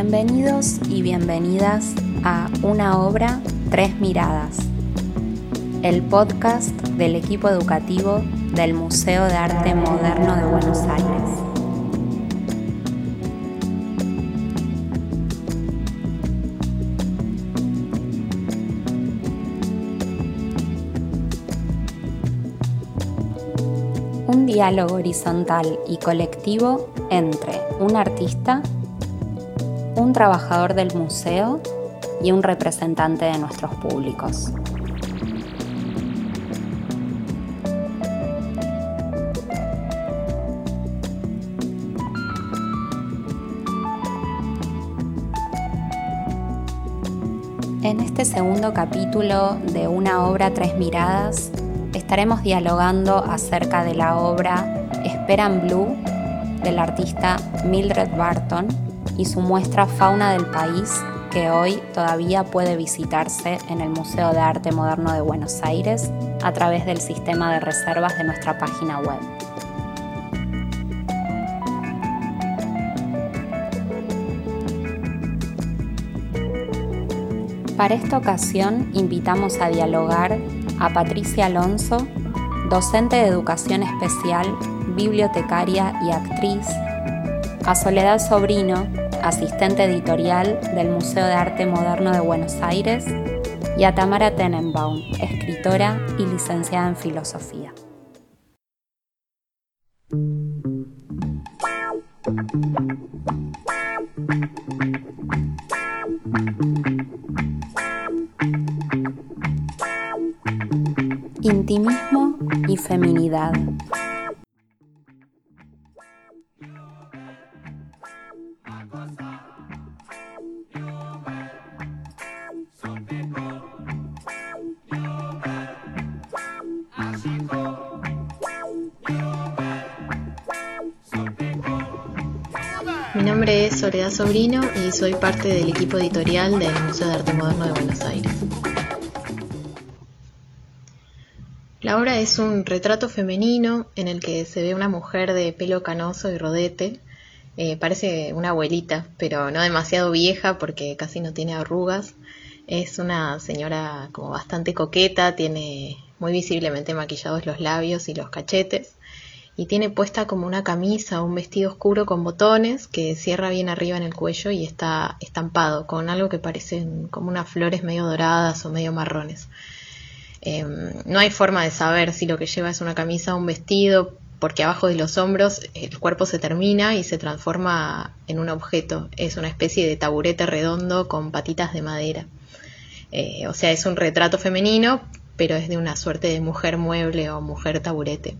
Bienvenidos y bienvenidas a Una obra, tres miradas, el podcast del equipo educativo del Museo de Arte Moderno de Buenos Aires. Un diálogo horizontal y colectivo entre un artista un trabajador del museo y un representante de nuestros públicos. En este segundo capítulo de Una obra Tres Miradas estaremos dialogando acerca de la obra Esperan Blue del artista Mildred Barton y su muestra Fauna del País, que hoy todavía puede visitarse en el Museo de Arte Moderno de Buenos Aires a través del sistema de reservas de nuestra página web. Para esta ocasión invitamos a dialogar a Patricia Alonso, docente de educación especial, bibliotecaria y actriz, a Soledad Sobrino, asistente editorial del Museo de Arte Moderno de Buenos Aires, y a Tamara Tenenbaum, escritora y licenciada en filosofía. Intimismo y feminidad. Mi nombre es Soledad Sobrino y soy parte del equipo editorial del Museo de Arte Moderno de Buenos Aires. La obra es un retrato femenino en el que se ve una mujer de pelo canoso y rodete. Eh, parece una abuelita, pero no demasiado vieja porque casi no tiene arrugas. Es una señora como bastante coqueta, tiene muy visiblemente maquillados los labios y los cachetes y tiene puesta como una camisa o un vestido oscuro con botones que cierra bien arriba en el cuello y está estampado con algo que parecen como unas flores medio doradas o medio marrones. Em, no hay forma de saber si lo que lleva es una camisa o un vestido, porque abajo de los hombros el cuerpo se termina y se transforma en un objeto. Es una especie de taburete redondo con patitas de madera. Eh, o sea, es un retrato femenino, pero es de una suerte de mujer mueble o mujer taburete.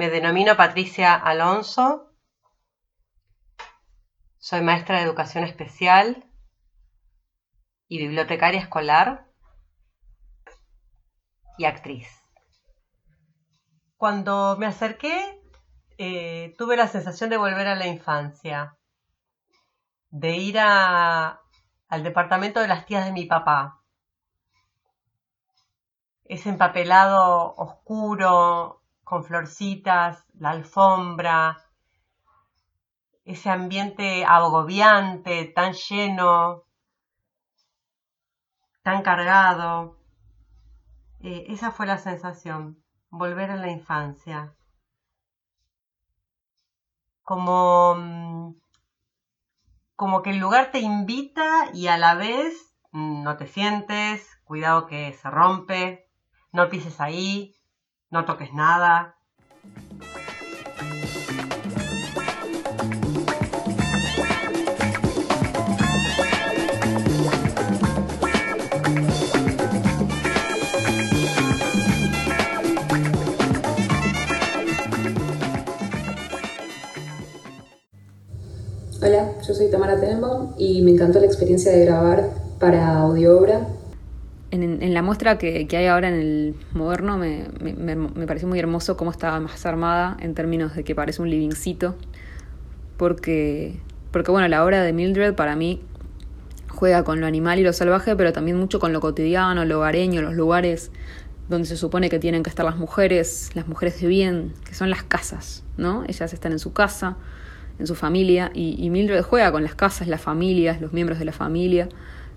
Me denomino Patricia Alonso, soy maestra de educación especial y bibliotecaria escolar y actriz. Cuando me acerqué, eh, tuve la sensación de volver a la infancia, de ir al departamento de las tías de mi papá. Ese empapelado oscuro, con florcitas, la alfombra, ese ambiente agobiante, tan lleno, tan cargado. Eh, esa fue la sensación, volver a la infancia. Como, mm, como que el lugar te invita y a la vez no te sientes, cuidado que se rompe, no pises ahí, no toques nada. Hola, yo soy Tamara Tenenbaum y me encantó la experiencia de grabar para audio en, la muestra que, hay ahora en el moderno me, pareció muy hermoso cómo estaba más armada en términos de que parece un livingcito, porque, porque bueno, la obra de Mildred para mí juega con lo animal y lo salvaje, pero también mucho con lo cotidiano, lo hogareño, los lugares donde se supone que tienen que estar las mujeres, las mujeres de bien, que son las casas, ¿no? Ellas están en su casa, en su familia, y Mildred juega con las casas, las familias, los miembros de la familia,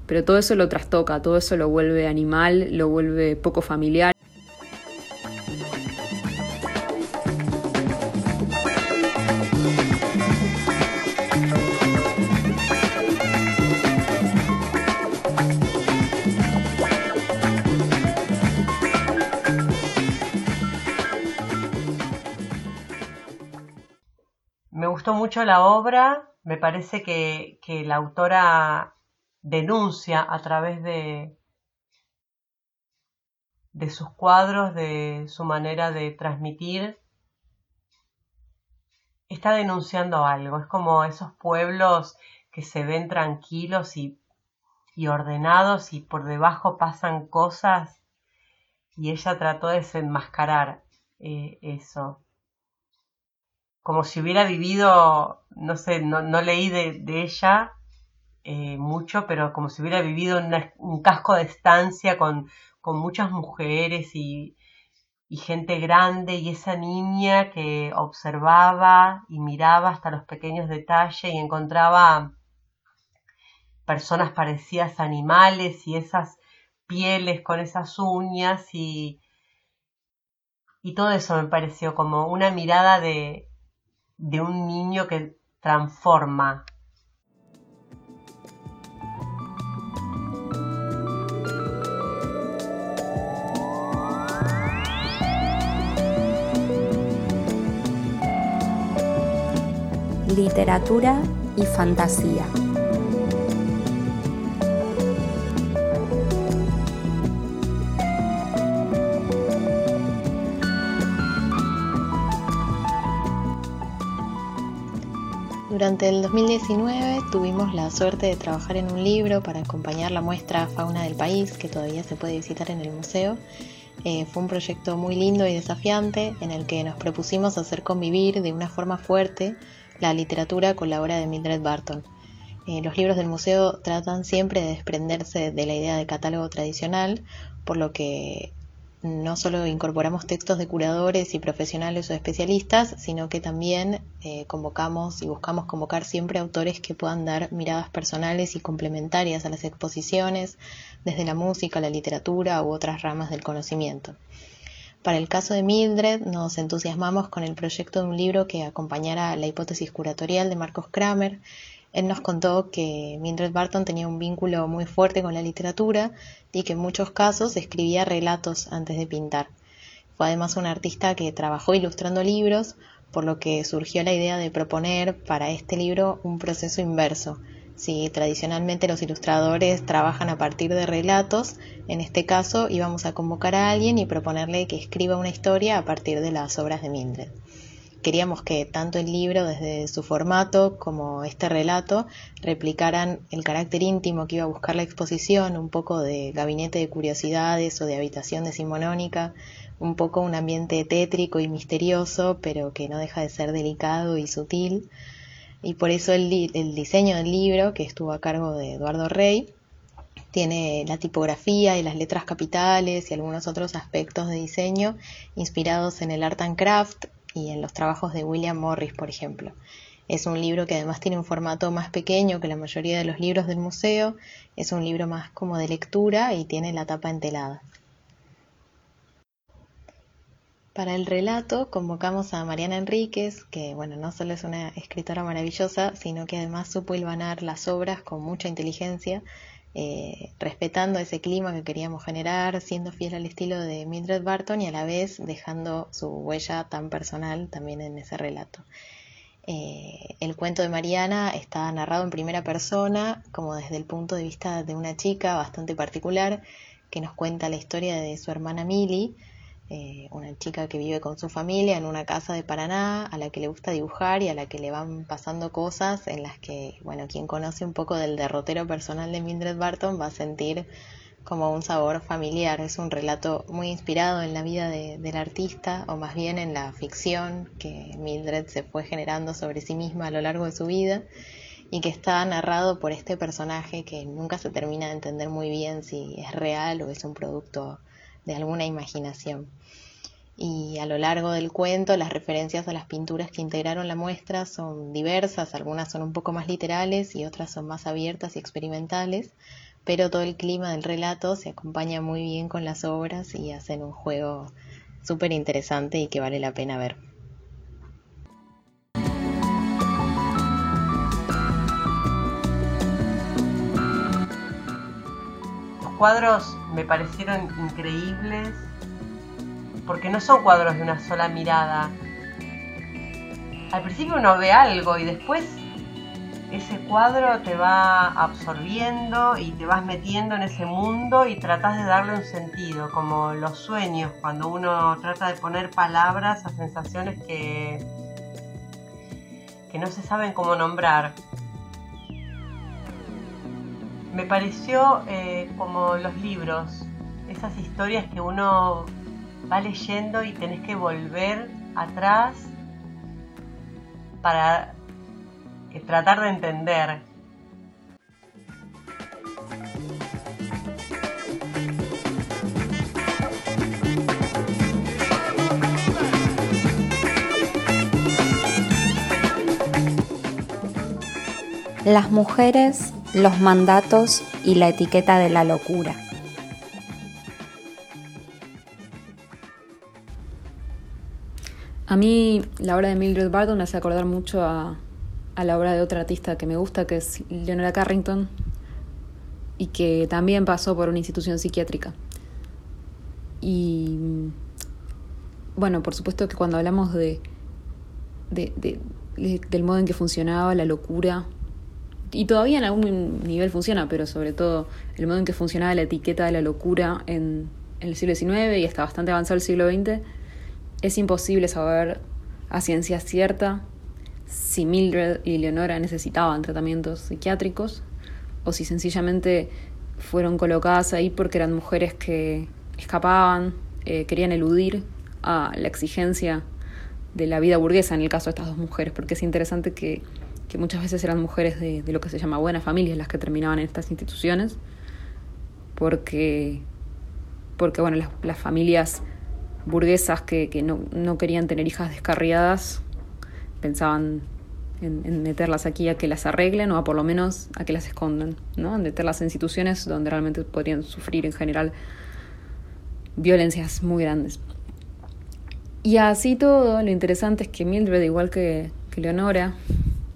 pero todo eso lo trastoca, todo eso lo vuelve animal, lo vuelve poco familiar. Me gustó mucho la obra, me parece que, la autora denuncia a través de, de sus cuadros, de su manera de transmitir, está denunciando algo. Es como esos pueblos que se ven tranquilos y, y ordenados y por debajo pasan cosas y ella trató de desenmascarar eh, eso como si hubiera vivido, no sé, no, leí de ella eh, mucho, pero como si hubiera vivido en un casco de estancia con, con muchas mujeres y, y gente grande y esa niña que observaba y miraba hasta los pequeños detalles y encontraba personas parecidas a animales y esas pieles con esas uñas y, y todo eso me pareció como una mirada de, de un niño que transforma. Literatura y fantasía. Durante el 2019 tuvimos la suerte de trabajar en un libro para acompañar la muestra Fauna del País, que todavía se puede visitar en el museo. Eh, fue un proyecto muy lindo y desafiante en el que nos propusimos hacer convivir de una forma fuerte la literatura con la obra de Mildred Barton. Eh, los libros del museo tratan siempre de desprenderse de la idea de catálogo tradicional, por lo que no solo incorporamos textos de curadores y profesionales o especialistas, sino que también eh, convocamos y buscamos convocar siempre autores que puedan dar miradas personales y complementarias a las exposiciones, desde la música, la literatura u otras ramas del conocimiento. Para el caso de Mildred, nos entusiasmamos con el proyecto de un libro que acompañara la hipótesis curatorial de Marcos Kramer. Él nos contó que Mildred Barton tenía un vínculo muy fuerte con la literatura y que en muchos casos escribía relatos antes de pintar. Fue además un artista que trabajó ilustrando libros, por lo que surgió la idea de proponer para este libro un proceso inverso. Si tradicionalmente los ilustradores trabajan a partir de relatos, en este caso íbamos a convocar a alguien y proponerle que escriba una historia a partir de las obras de Mildred. Queríamos que tanto el libro desde su formato como este relato replicaran el carácter íntimo que iba a buscar la exposición, un poco de gabinete de curiosidades o de habitación decimonónica, un poco un ambiente tétrico y misterioso, pero que no deja de ser delicado y sutil. Y por eso el, diseño del libro, que estuvo a cargo de Eduardo Rey, tiene la tipografía y las letras capitales y algunos otros aspectos de diseño inspirados en el art and craft y en los trabajos de William Morris, por ejemplo. Es un libro que además tiene un formato más pequeño que la mayoría de los libros del museo, es un libro más como de lectura y tiene la tapa entelada. Para el relato convocamos a Mariana Enríquez, que bueno, no solo es una escritora maravillosa, sino que además supo hilvanar las obras con mucha inteligencia, eh, respetando ese clima que queríamos generar, siendo fiel al estilo de Mildred Barton y a la vez dejando su huella tan personal también en ese relato. Eh, el cuento de Mariana está narrado en primera persona, como desde el punto de vista de una chica bastante particular, que nos cuenta la historia de su hermana Millie, eh, una chica que vive con su familia en una casa de Paraná, a la que le gusta dibujar y a la que le van pasando cosas en las que, bueno, quien conoce un poco del derrotero personal de Mildred Barton va a sentir como un sabor familiar. Es un relato muy inspirado en la vida del artista, o más bien en la ficción que Mildred se fue generando sobre sí misma a lo largo de su vida y que está narrado por este personaje que nunca se termina de entender muy bien si es real o es un producto de alguna imaginación. Y a lo largo del cuento las referencias a las pinturas que integraron la muestra son diversas, algunas son un poco más literales y otras son más abiertas y experimentales, pero todo el clima del relato se acompaña muy bien con las obras y hacen un juego súper interesante y que vale la pena ver. Cuadros me parecieron increíbles porque no son cuadros de una sola mirada. Al principio uno ve algo y después ese cuadro te va absorbiendo y te vas metiendo en ese mundo y tratas de darle un sentido, como los sueños, cuando uno trata de poner palabras a sensaciones que, que no se saben cómo nombrar. Me pareció eh, como los libros, esas historias que uno va leyendo y tenés que volver atrás para tratar de entender. Las mujeres, los mandatos y la etiqueta de la locura. A mí la obra de Mildred Barton me hace acordar mucho a, a la obra de otra artista que me gusta, que es Leonora Carrington, y que también pasó por una institución psiquiátrica. Y bueno, por supuesto que cuando hablamos de, de, del modo en que funcionaba la locura, y todavía en algún nivel funciona, pero sobre todo el modo en que funcionaba la etiqueta de la locura en, el siglo XIX y hasta bastante avanzado el siglo XX, es imposible saber a ciencia cierta si Mildred y Leonora necesitaban tratamientos psiquiátricos o si sencillamente fueron colocadas ahí porque eran mujeres que escapaban, eh, querían eludir a la exigencia de la vida burguesa en el caso de estas dos mujeres, porque es interesante que, que muchas veces eran mujeres de, lo que se llama buenas familias las que terminaban en estas instituciones, porque, porque bueno, las, familias burguesas que, no, querían tener hijas descarriadas pensaban en, meterlas aquí a que las arreglen o a por lo menos a que las escondan, ¿no? En meterlas en instituciones donde realmente podrían sufrir en general violencias muy grandes. Y así todo, lo interesante es que Mildred, igual que Leonora,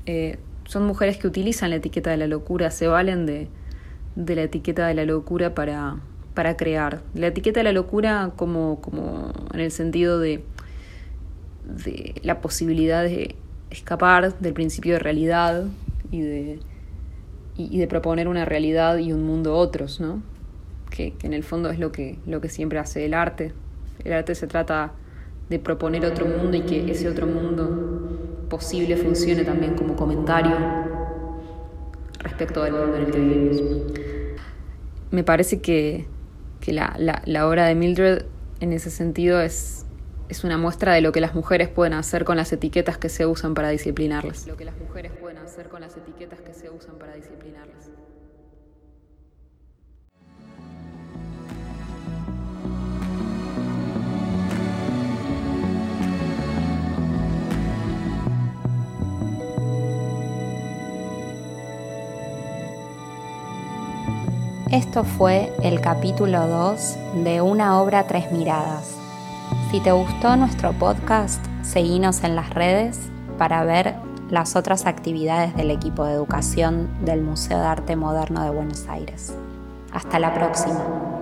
eh, son mujeres que utilizan la etiqueta de la locura, se valen de, de la etiqueta de la locura para, para crear. La etiqueta de la locura como, como en el sentido de de la posibilidad de escapar del principio de realidad y de, y, de proponer una realidad y un mundo otros, ¿no? Que, que, en el fondo es lo que, lo que siempre hace el arte. El arte se trata de proponer otro mundo y que ese otro mundo posible funcione también como comentario respecto al mundo en el que vivimos. Me parece que, que la, la, la obra de Mildred en ese sentido es, es una muestra de lo que las mujeres pueden hacer con las etiquetas que se usan para disciplinarlas. Lo que las mujeres pueden hacer con las etiquetas que se usan para disciplinarlas. Esto fue el capítulo 2 de Una obra tres miradas si te gustó nuestro podcast, seguinos en las redes para ver las otras actividades del equipo de educación del Museo de Arte Moderno de Buenos Aires. Hasta la próxima.